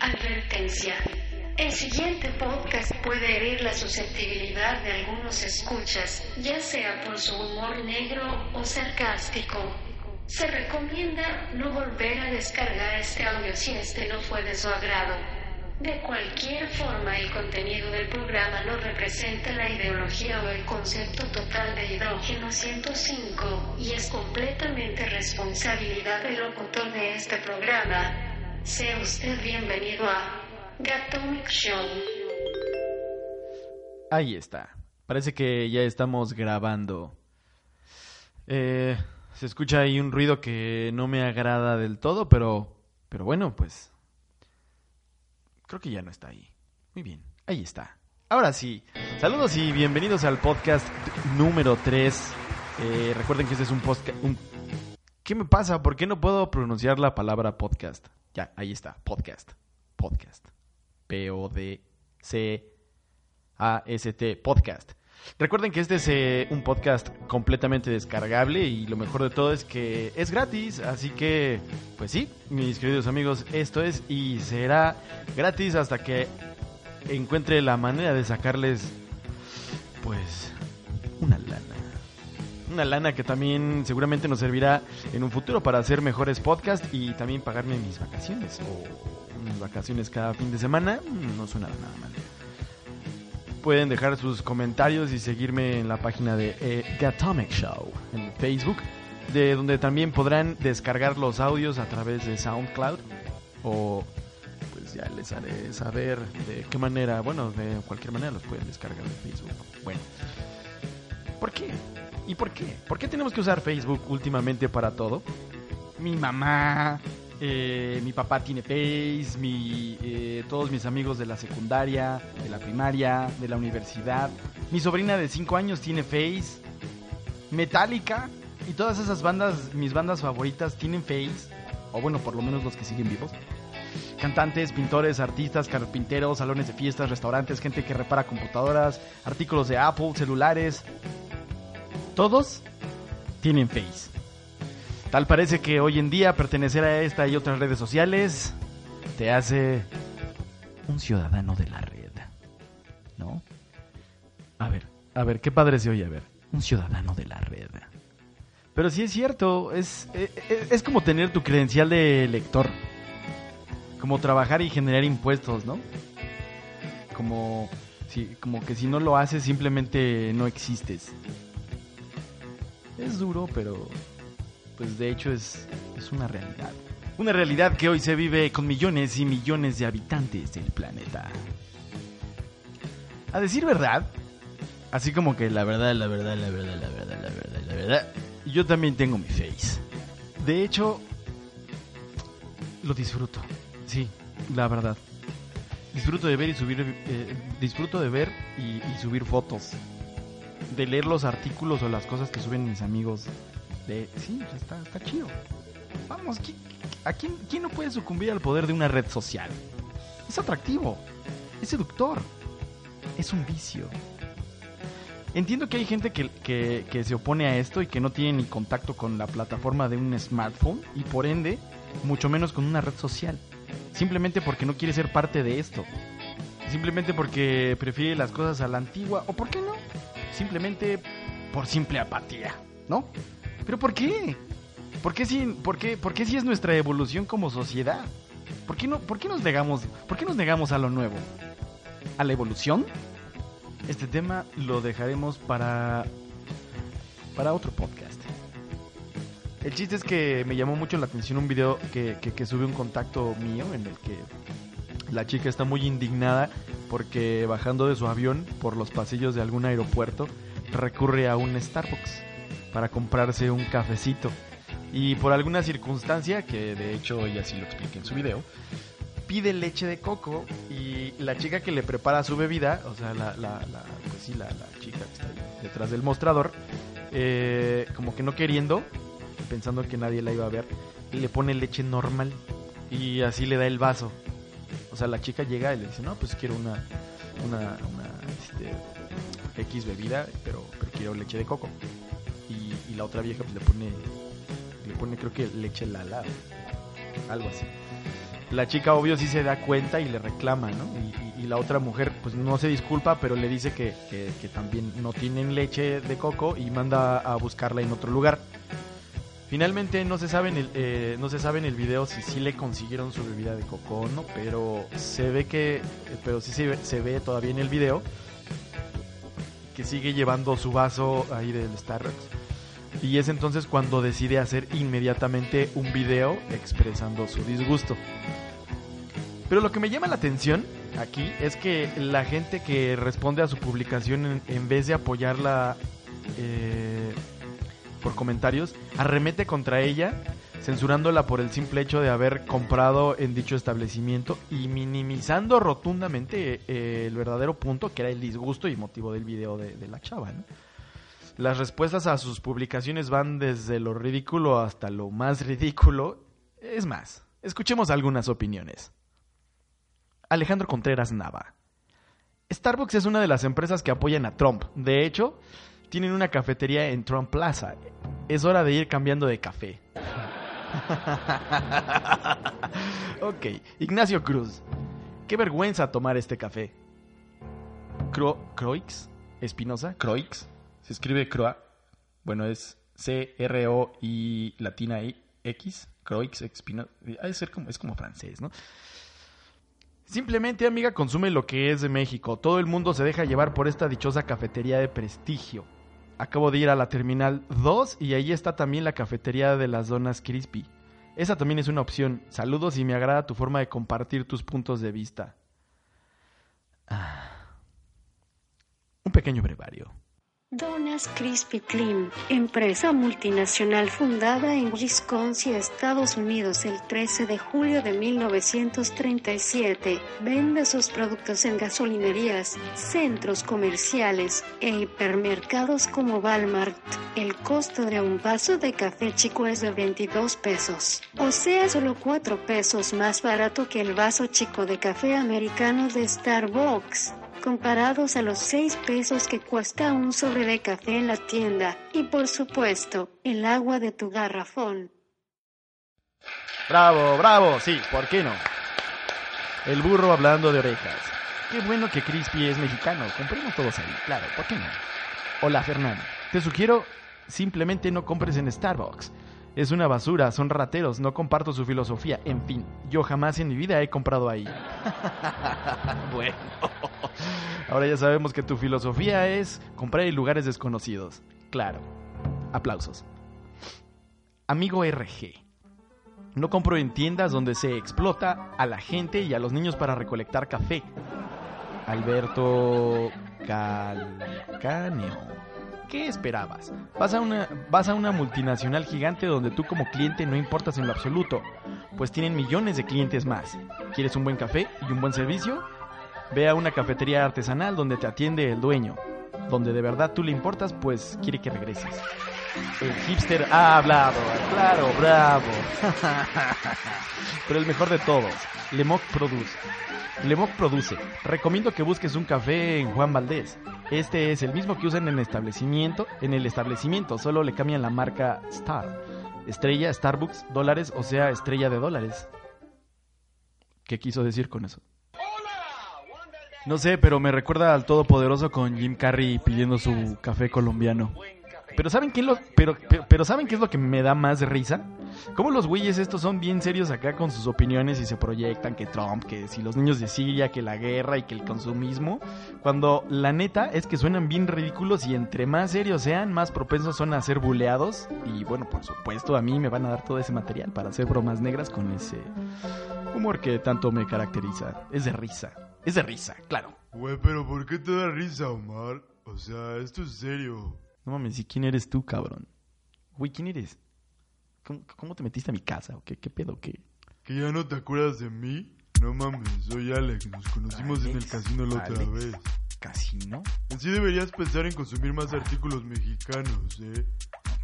Advertencia. El siguiente podcast puede herir la susceptibilidad de algunos escuchas, ya sea por su humor negro o sarcástico. Se recomienda no volver a descargar este audio si este no fue de su agrado. De cualquier forma, el contenido del programa no representa la ideología o el concepto total de hidrógeno 105 y es completamente responsabilidad del locutor de este programa. Sea usted bienvenido a Gatomic Show. Ahí está. Parece que ya estamos grabando. Eh, se escucha ahí un ruido que no me agrada del todo, pero, pero bueno, pues creo que ya no está ahí. Muy bien, ahí está. Ahora sí, saludos y bienvenidos al podcast número 3. Eh, recuerden que este es un podcast... ¿Qué me pasa? ¿Por qué no puedo pronunciar la palabra podcast? Ya, ahí está, podcast. Podcast. P-O-D-C-A-S-T, podcast. Recuerden que este es eh, un podcast completamente descargable y lo mejor de todo es que es gratis, así que, pues sí, mis queridos amigos, esto es y será gratis hasta que encuentre la manera de sacarles, pues, una lana. Una lana que también seguramente nos servirá en un futuro para hacer mejores podcasts y también pagarme mis vacaciones o unas vacaciones cada fin de semana. No suena nada mal pueden dejar sus comentarios y seguirme en la página de eh, Gatomic Show en Facebook, de donde también podrán descargar los audios a través de SoundCloud o pues ya les haré saber de qué manera, bueno, de cualquier manera los pueden descargar de Facebook. Bueno, ¿por qué? ¿Y por qué? ¿Por qué tenemos que usar Facebook últimamente para todo? Mi mamá, eh, mi papá tiene Face, mi, eh, todos mis amigos de la secundaria, de la primaria, de la universidad. Mi sobrina de 5 años tiene Face. Metallica y todas esas bandas, mis bandas favoritas, tienen Face. O bueno, por lo menos los que siguen vivos. Cantantes, pintores, artistas, carpinteros, salones de fiestas, restaurantes, gente que repara computadoras, artículos de Apple, celulares. Todos tienen Face. Tal parece que hoy en día pertenecer a esta y otras redes sociales te hace un ciudadano de la red. ¿No? A ver, a ver, qué padre se oye, a ver. Un ciudadano de la red. Pero sí es cierto, es, es, es como tener tu credencial de lector. Como trabajar y generar impuestos, ¿no? Como, si, como que si no lo haces simplemente no existes. Es duro, pero pues de hecho es, es una realidad. Una realidad que hoy se vive con millones y millones de habitantes del planeta. A decir verdad, así como que la verdad, la verdad, la verdad, la verdad, la verdad, la verdad, yo también tengo mi face. De hecho, lo disfruto. Sí, la verdad. Disfruto de ver y subir, eh, disfruto de ver y, y subir fotos. De leer los artículos o las cosas que suben mis amigos de, sí, está, chido. Vamos, ¿a quién, quién no puede sucumbir al poder de una red social? Es atractivo, es seductor, es un vicio. Entiendo que hay gente que, que, que, se opone a esto y que no tiene ni contacto con la plataforma de un smartphone y por ende, mucho menos con una red social. Simplemente porque no quiere ser parte de esto. Simplemente porque prefiere las cosas a la antigua. ¿O por qué no? Simplemente por simple apatía, ¿no? ¿Pero por qué? ¿Por qué si, por qué, por qué si es nuestra evolución como sociedad? ¿Por qué, no, ¿Por qué nos negamos, por qué nos negamos a lo nuevo? ¿A la evolución? Este tema lo dejaremos para, para otro podcast. El chiste es que me llamó mucho la atención un video que, que, que sube un contacto mío en el que la chica está muy indignada porque bajando de su avión por los pasillos de algún aeropuerto recurre a un Starbucks para comprarse un cafecito. Y por alguna circunstancia, que de hecho ella sí lo explica en su video, pide leche de coco y la chica que le prepara su bebida, o sea, la, la, pues sí, la, la, chica que está ahí detrás del mostrador, eh, como que no queriendo, pensando que nadie la iba a ver, le pone leche normal y así le da el vaso. O sea, la chica llega y le dice, no, pues quiero una, una, este, X bebida, pero, pero quiero leche de coco. Y, la otra vieja pues le pone, le pone creo que leche lala, algo así. La chica obvio sí se da cuenta y le reclama, ¿no? Y, la otra mujer pues no se disculpa, pero le dice que- que también no tienen leche de coco y manda a buscarla en otro lugar. Finalmente no se sabe en el, eh, no se sabe en el video si sí le consiguieron su bebida de coco o no, pero se ve que, pero sí se ve, se ve todavía en el video que sigue llevando su vaso ahí del Starbucks. Y es entonces cuando decide hacer inmediatamente un video expresando su disgusto. Pero lo que me llama la atención aquí es que la gente que responde a su publicación en, en vez de apoyarla eh, por comentarios, arremete contra ella, censurándola por el simple hecho de haber comprado en dicho establecimiento y minimizando rotundamente eh, el verdadero punto que era el disgusto y motivo del video de, la chava. Las respuestas a sus publicaciones van desde lo ridículo hasta lo más ridículo. Es más, escuchemos algunas opiniones. Alejandro Contreras Nava. Starbucks es una de las empresas que apoyan a Trump. De hecho, tienen una cafetería en Trump Plaza. Es hora de ir cambiando de café. ok, Ignacio Cruz. Qué vergüenza tomar este café. Cro Croix Espinosa, Croix. Se escribe Croa. Bueno, es C-R-O-I latina I X. Croix Espinosa. Ser como, es como francés, ¿no? Simplemente, amiga, consume lo que es de México. Todo el mundo se deja llevar por esta dichosa cafetería de prestigio. Acabo de ir a la Terminal 2 y ahí está también la cafetería de las donas Crispy. Esa también es una opción. Saludos y me agrada tu forma de compartir tus puntos de vista. Ah. Un pequeño brevario. Donas Krispy Kreme, empresa multinacional fundada en Wisconsin, Estados Unidos el 13 de julio de 1937, vende sus productos en gasolinerías, centros comerciales e hipermercados como Walmart. El costo de un vaso de café chico es de 22 pesos, o sea, solo 4 pesos más barato que el vaso chico de café americano de Starbucks comparados a los 6 pesos que cuesta un sobre de café en la tienda, y por supuesto, el agua de tu garrafón. Bravo, bravo, sí, ¿por qué no? El burro hablando de orejas. Qué bueno que Crispy es mexicano, compremos todos ahí, claro, ¿por qué no? Hola Fernando, te sugiero simplemente no compres en Starbucks. Es una basura, son rateros, no comparto su filosofía. En fin, yo jamás en mi vida he comprado ahí. bueno, ahora ya sabemos que tu filosofía es comprar en lugares desconocidos. Claro, aplausos. Amigo RG. No compro en tiendas donde se explota a la gente y a los niños para recolectar café. Alberto Calcaneo. ¿Qué esperabas? Vas a, una, vas a una multinacional gigante donde tú como cliente no importas en lo absoluto, pues tienen millones de clientes más. ¿Quieres un buen café y un buen servicio? Ve a una cafetería artesanal donde te atiende el dueño. Donde de verdad tú le importas, pues quiere que regreses. El hipster ha hablado, claro, bravo. Pero el mejor de todos, Lemoc Produce. Lemoc Produce. Recomiendo que busques un café en Juan Valdés. Este es el mismo que usan en el establecimiento, en el establecimiento, solo le cambian la marca Star. Estrella, Starbucks, dólares, o sea, estrella de dólares. ¿Qué quiso decir con eso? No sé, pero me recuerda al Todopoderoso con Jim Carrey pidiendo su café colombiano. Pero ¿saben qué es lo, pero, pero, pero ¿saben qué es lo que me da más risa? Cómo los güeyes estos son bien serios acá con sus opiniones y se proyectan que Trump, que si los niños de Siria, que la guerra y que el consumismo, cuando la neta es que suenan bien ridículos y entre más serios sean, más propensos son a ser buleados y bueno, por supuesto a mí me van a dar todo ese material para hacer bromas negras con ese humor que tanto me caracteriza. Es de risa, es de risa, claro. Güey, pero ¿por qué te da risa, Omar? O sea, esto es serio. No mames, ¿y quién eres tú, cabrón? Güey, ¿quién eres? ¿Cómo, cómo te metiste a mi casa? ¿O qué, qué pedo? ¿Qué? ¿Que ya no te acuerdas de mí? No mames, soy Alex. Nos conocimos en el casino la otra Alex. vez. ¿Casino? En sí deberías pensar en consumir más artículos mexicanos, ¿eh?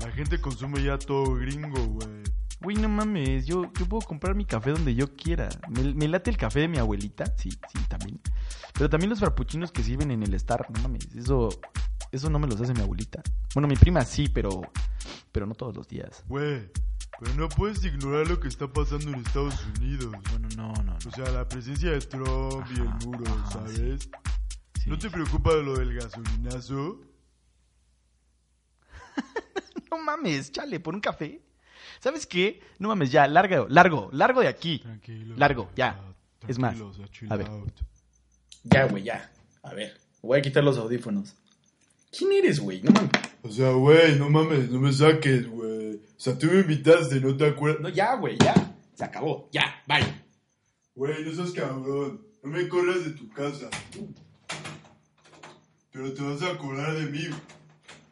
La gente consume ya todo gringo, güey. Güey, no mames, yo, yo puedo comprar mi café donde yo quiera. Me, me late el café de mi abuelita, sí, sí, también. Pero también los frappuccinos que sirven en el Star, no mames, eso, eso no me los hace mi abuelita. Bueno, mi prima sí, pero, pero no todos los días. Güey, Pero no puedes ignorar lo que está pasando en Estados Unidos. Bueno, no, no, no. O sea, la presencia de Trump y el Ajá, muro, ajá, ¿sabes? Sí. ¿No te preocupa lo del gasolinazo? No mames, chale, por un café. ¿Sabes qué? No mames, ya, largo, largo, largo de aquí. Tranquilo. Largo, ya. Ah, Es más, tranquilo, o sea, chill a ver. out. Ya, güey, ya. A ver, voy a quitar los audífonos. ¿Quién eres, güey? No mames. O sea, güey, no mames, no me saques, güey. O sea, tú me invitaste, ¿no te acuerdas? No, ya, güey, ya. Se acabó. Ya, bye. Güey, no seas cabrón. No me corras de tu casa. Pero te vas a acordar de mí.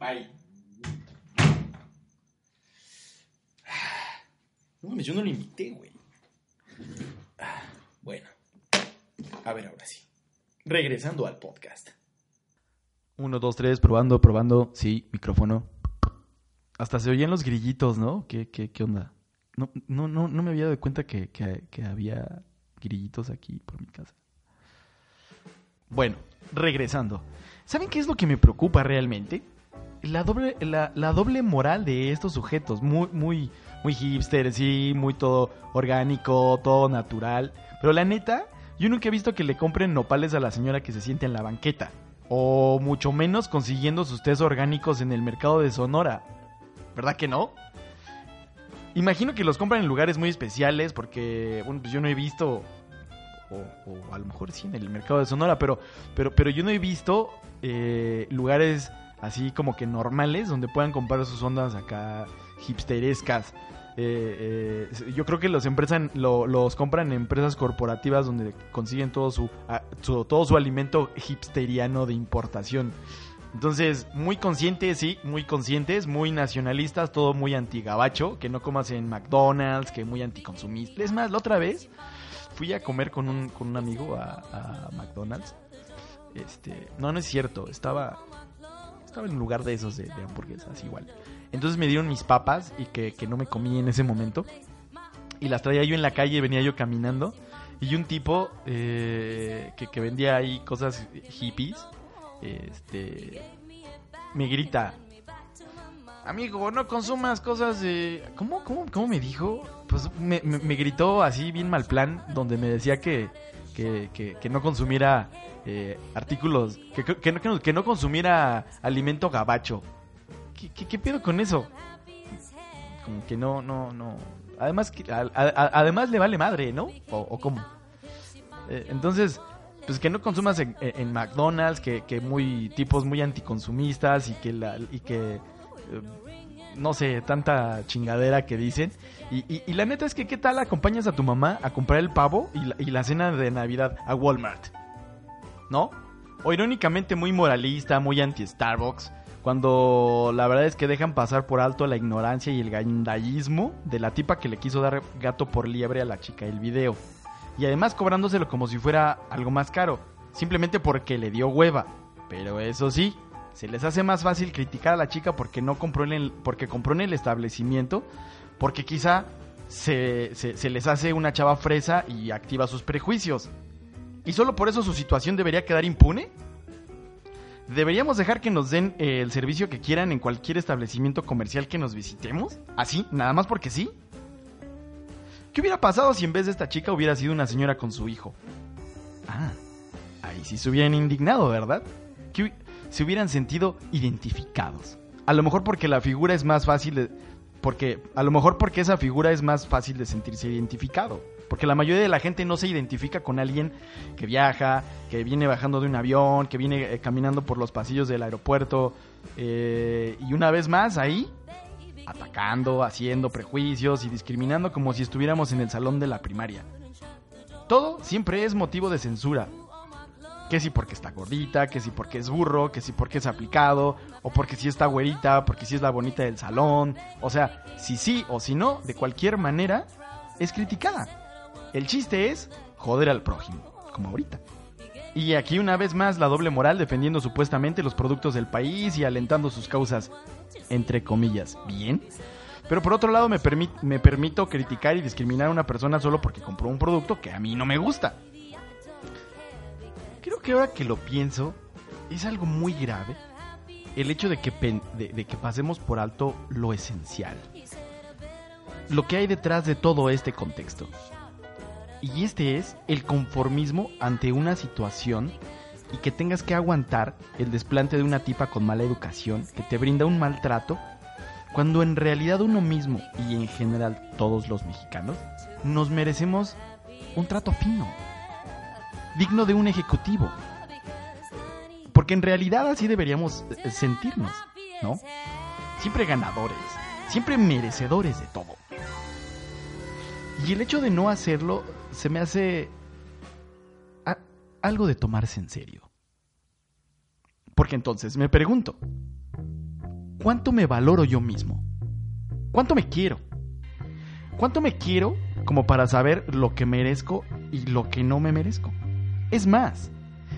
Bye. No mames, yo no lo invité, güey. Bueno. A ver, ahora sí. Regresando al podcast. Uno, dos, tres, probando, probando. Sí, micrófono. Hasta se oían los grillitos, ¿no? ¿Qué, qué, qué onda? No, no, no, no me había dado cuenta que, que- había grillitos aquí por mi casa. Bueno, regresando. ¿Saben qué es lo que me preocupa realmente? La doble, la, la doble moral de estos sujetos. Muy, muy, muy hipster, sí, muy todo orgánico, todo natural. Pero la neta, yo nunca he visto que le compren nopales a la señora que se siente en la banqueta. O mucho menos consiguiendo sus tés orgánicos en el mercado de Sonora. ¿Verdad que no? Imagino que los compran en lugares muy especiales porque, bueno, pues yo no he visto, o, o a lo mejor sí en el mercado de Sonora, pero, pero, pero yo no he visto eh, lugares así como que normales donde puedan comprar sus ondas acá hipsterescas. Eh, eh, yo creo que los empresas lo- los compran en empresas corporativas donde consiguen todo su, a- todo su alimento hipsteriano de importación. Entonces, muy conscientes, sí, muy conscientes, muy nacionalistas, todo muy antigabacho, que no comas en McDonald's, que muy anticonsumista. Es más, la otra vez fui a comer con un, con un amigo a, a McDonald's. Este, no, no es cierto, estaba, estaba en lugar de esos de, de hamburguesas igual. Entonces me dieron mis papas y que, que no me comí en ese momento. Y las traía yo en la calle, venía yo caminando. Y un tipo eh, que, que vendía ahí cosas hippies, este, me grita, amigo, no consumas cosas de... ¿Cómo, cómo, cómo me dijo? Pues me, me- me gritó así bien mal plan, donde me decía que, que, que- que no consumiera eh, artículos, que, que, no, que no- consumiera alimento gabacho. ¿Qué, qué, qué pedo con eso? Como que no, no, no. Además, que, a- además le vale madre, ¿no? ¿O, o cómo? Eh, entonces, pues que no consumas en, en McDonald's, que, que muy tipos muy anticonsumistas y que la, y que eh, no sé, tanta chingadera que dicen. Y, y- y la neta es que qué tal acompañas a tu mamá a comprar el pavo y la, y la cena de Navidad a Walmart. ¿No? O irónicamente muy moralista, muy anti Starbucks, cuando la verdad es que dejan pasar por alto la ignorancia y el gandallismo de la tipa que le quiso dar gato por liebre a la chica del video. Y además cobrándoselo como si fuera algo más caro, simplemente porque le dio hueva. Pero eso sí, se les hace más fácil criticar a la chica porque no compró en el, porque compró en el establecimiento, porque quizá se- se les hace una chava fresa y activa sus prejuicios. ¿Y solo por eso su situación debería quedar impune? ¿Deberíamos dejar que nos den eh, el servicio que quieran en cualquier establecimiento comercial que nos visitemos? ¿Así? ¿Nada más porque sí? ¿Qué hubiera pasado si en vez de esta chica hubiera sido una señora con su hijo? Ah, ahí sí se hubieran indignado, ¿verdad? Que se hubieran sentido identificados. A lo mejor porque la figura es más fácil. Porque, a lo mejor porque esa figura es más fácil de sentirse identificado. Porque la mayoría de la gente no se identifica con alguien que viaja, que viene bajando de un avión, que viene eh, caminando por los pasillos del aeropuerto. eh, y una vez más ahí, atacando, haciendo prejuicios y discriminando como si estuviéramos en el salón de la primaria. Todo siempre es motivo de censura. Que si porque está gordita, que si porque es burro, que si porque es aplicado, o porque si está güerita, porque si es la bonita del salón. O sea, si sí o si no, de cualquier manera, es criticada. El chiste es joder al prójimo, como ahorita. Y aquí una vez más la doble moral defendiendo supuestamente los productos del país y alentando sus causas, entre comillas, bien. Pero por otro lado me, me permito criticar y discriminar a una persona solo porque compró un producto que a mí no me gusta. Creo que ahora que lo pienso, es algo muy grave el hecho de que, pen- de que pasemos por alto lo esencial. lo que hay detrás de todo este contexto. Y este es el conformismo ante una situación y que tengas que aguantar el desplante de una tipa con mala educación que te brinda un maltrato, cuando en realidad uno mismo y en general todos los mexicanos nos merecemos un trato fino, digno de un ejecutivo. Porque en realidad así deberíamos eh, sentirnos, ¿no? Siempre ganadores, siempre merecedores de todo. Y el hecho de no hacerlo se me hace algo de tomarse en serio. Porque entonces me pregunto, ¿cuánto me valoro yo mismo? ¿Cuánto me quiero? ¿Cuánto me quiero como para saber lo que merezco y lo que no me merezco? Es más,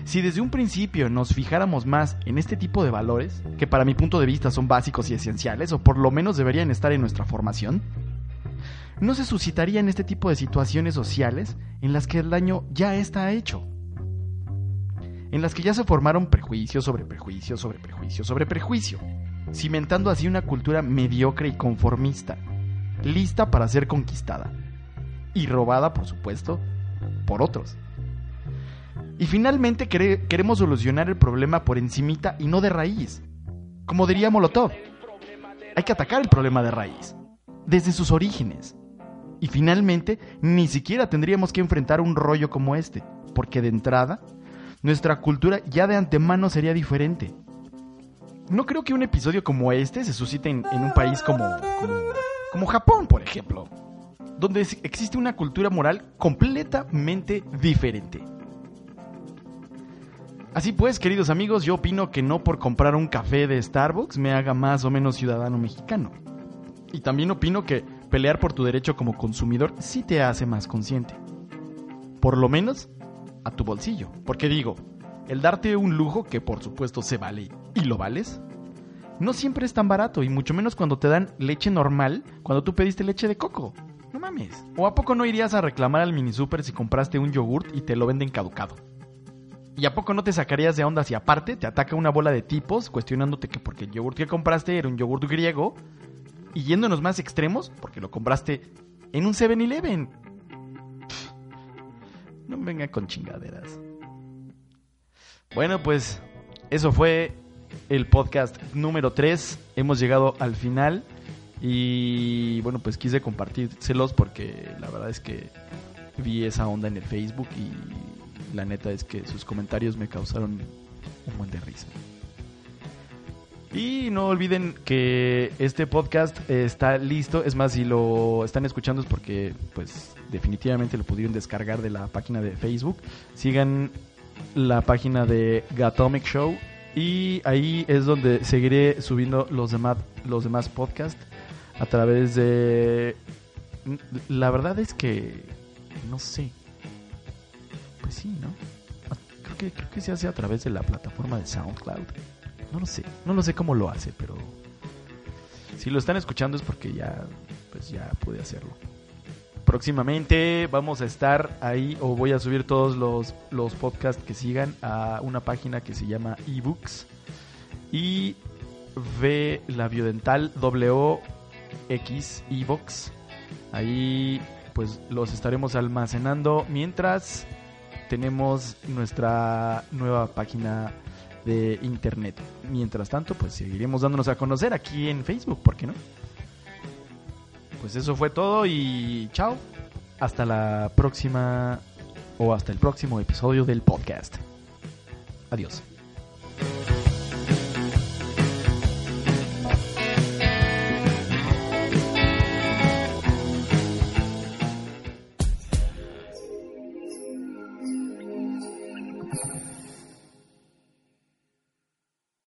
si desde un principio nos fijáramos más en este tipo de valores, que para mi punto de vista son básicos y esenciales, o por lo menos deberían estar en nuestra formación, no se suscitarían este tipo de situaciones sociales en las que el daño ya está hecho. En las que ya se formaron prejuicios sobre prejuicios sobre prejuicios sobre prejuicio, cimentando así una cultura mediocre y conformista, lista para ser conquistada, y robada, por supuesto, por otros. Y finalmente quere- queremos solucionar el problema por encimita y no de raíz. Como diría Molotov, hay que atacar el problema de raíz, desde sus orígenes. Y finalmente, ni siquiera tendríamos que enfrentar un rollo como este, porque de entrada, nuestra cultura ya de antemano sería diferente. No creo que un episodio como este se suscite en, un país como, como, Japón, por ejemplo, donde existe una cultura moral completamente diferente. Así pues, queridos amigos, yo opino que no por comprar un café de Starbucks me haga más o menos ciudadano mexicano. Y también opino que pelear por tu derecho como consumidor sí te hace más consciente. Por lo menos a tu bolsillo. Porque digo, el darte un lujo, que por supuesto se vale y lo vales, no siempre es tan barato y mucho menos cuando te dan leche normal cuando tú pediste leche de coco. No mames. ¿O a poco no irías a reclamar al mini super si compraste un yogurt y te lo venden caducado? ¿Y a poco no te sacarías de onda si aparte te ataca una bola de tipos cuestionándote que porque el yogurt que compraste era un yogurt griego y yéndonos más extremos, porque lo compraste en un 7-Eleven. Pff, No me vengan con chingaderas. Bueno, pues eso fue el podcast número 3. Hemos llegado al final. Y bueno, pues quise compartírselos porque la verdad es que vi esa onda en el Facebook y la neta es que sus comentarios me causaron un buen de risa. Y no olviden que este podcast está listo. Es más, si lo están escuchando es porque, pues, definitivamente lo pudieron descargar de la página de Facebook. Sigan la página de Gatomic Show. Y ahí es donde seguiré subiendo los demás, los demás podcasts a través de... La verdad es que... No sé. Pues sí, ¿no? Creo que, creo que se hace a través de la plataforma de SoundCloud. No lo sé, no lo sé cómo lo hace, pero si lo están escuchando es porque ya, pues ya pude hacerlo. Próximamente vamos a estar ahí o voy a subir todos los, los podcasts que sigan a una página que se llama ebooks y ve la biodental W X ebooks. Ahí pues los estaremos almacenando mientras tenemos nuestra nueva página de internet. Mientras tanto, pues seguiremos dándonos a conocer aquí en Facebook, ¿por qué no? Pues eso fue todo y chao. Hasta la próxima o hasta el próximo episodio del podcast. Adiós.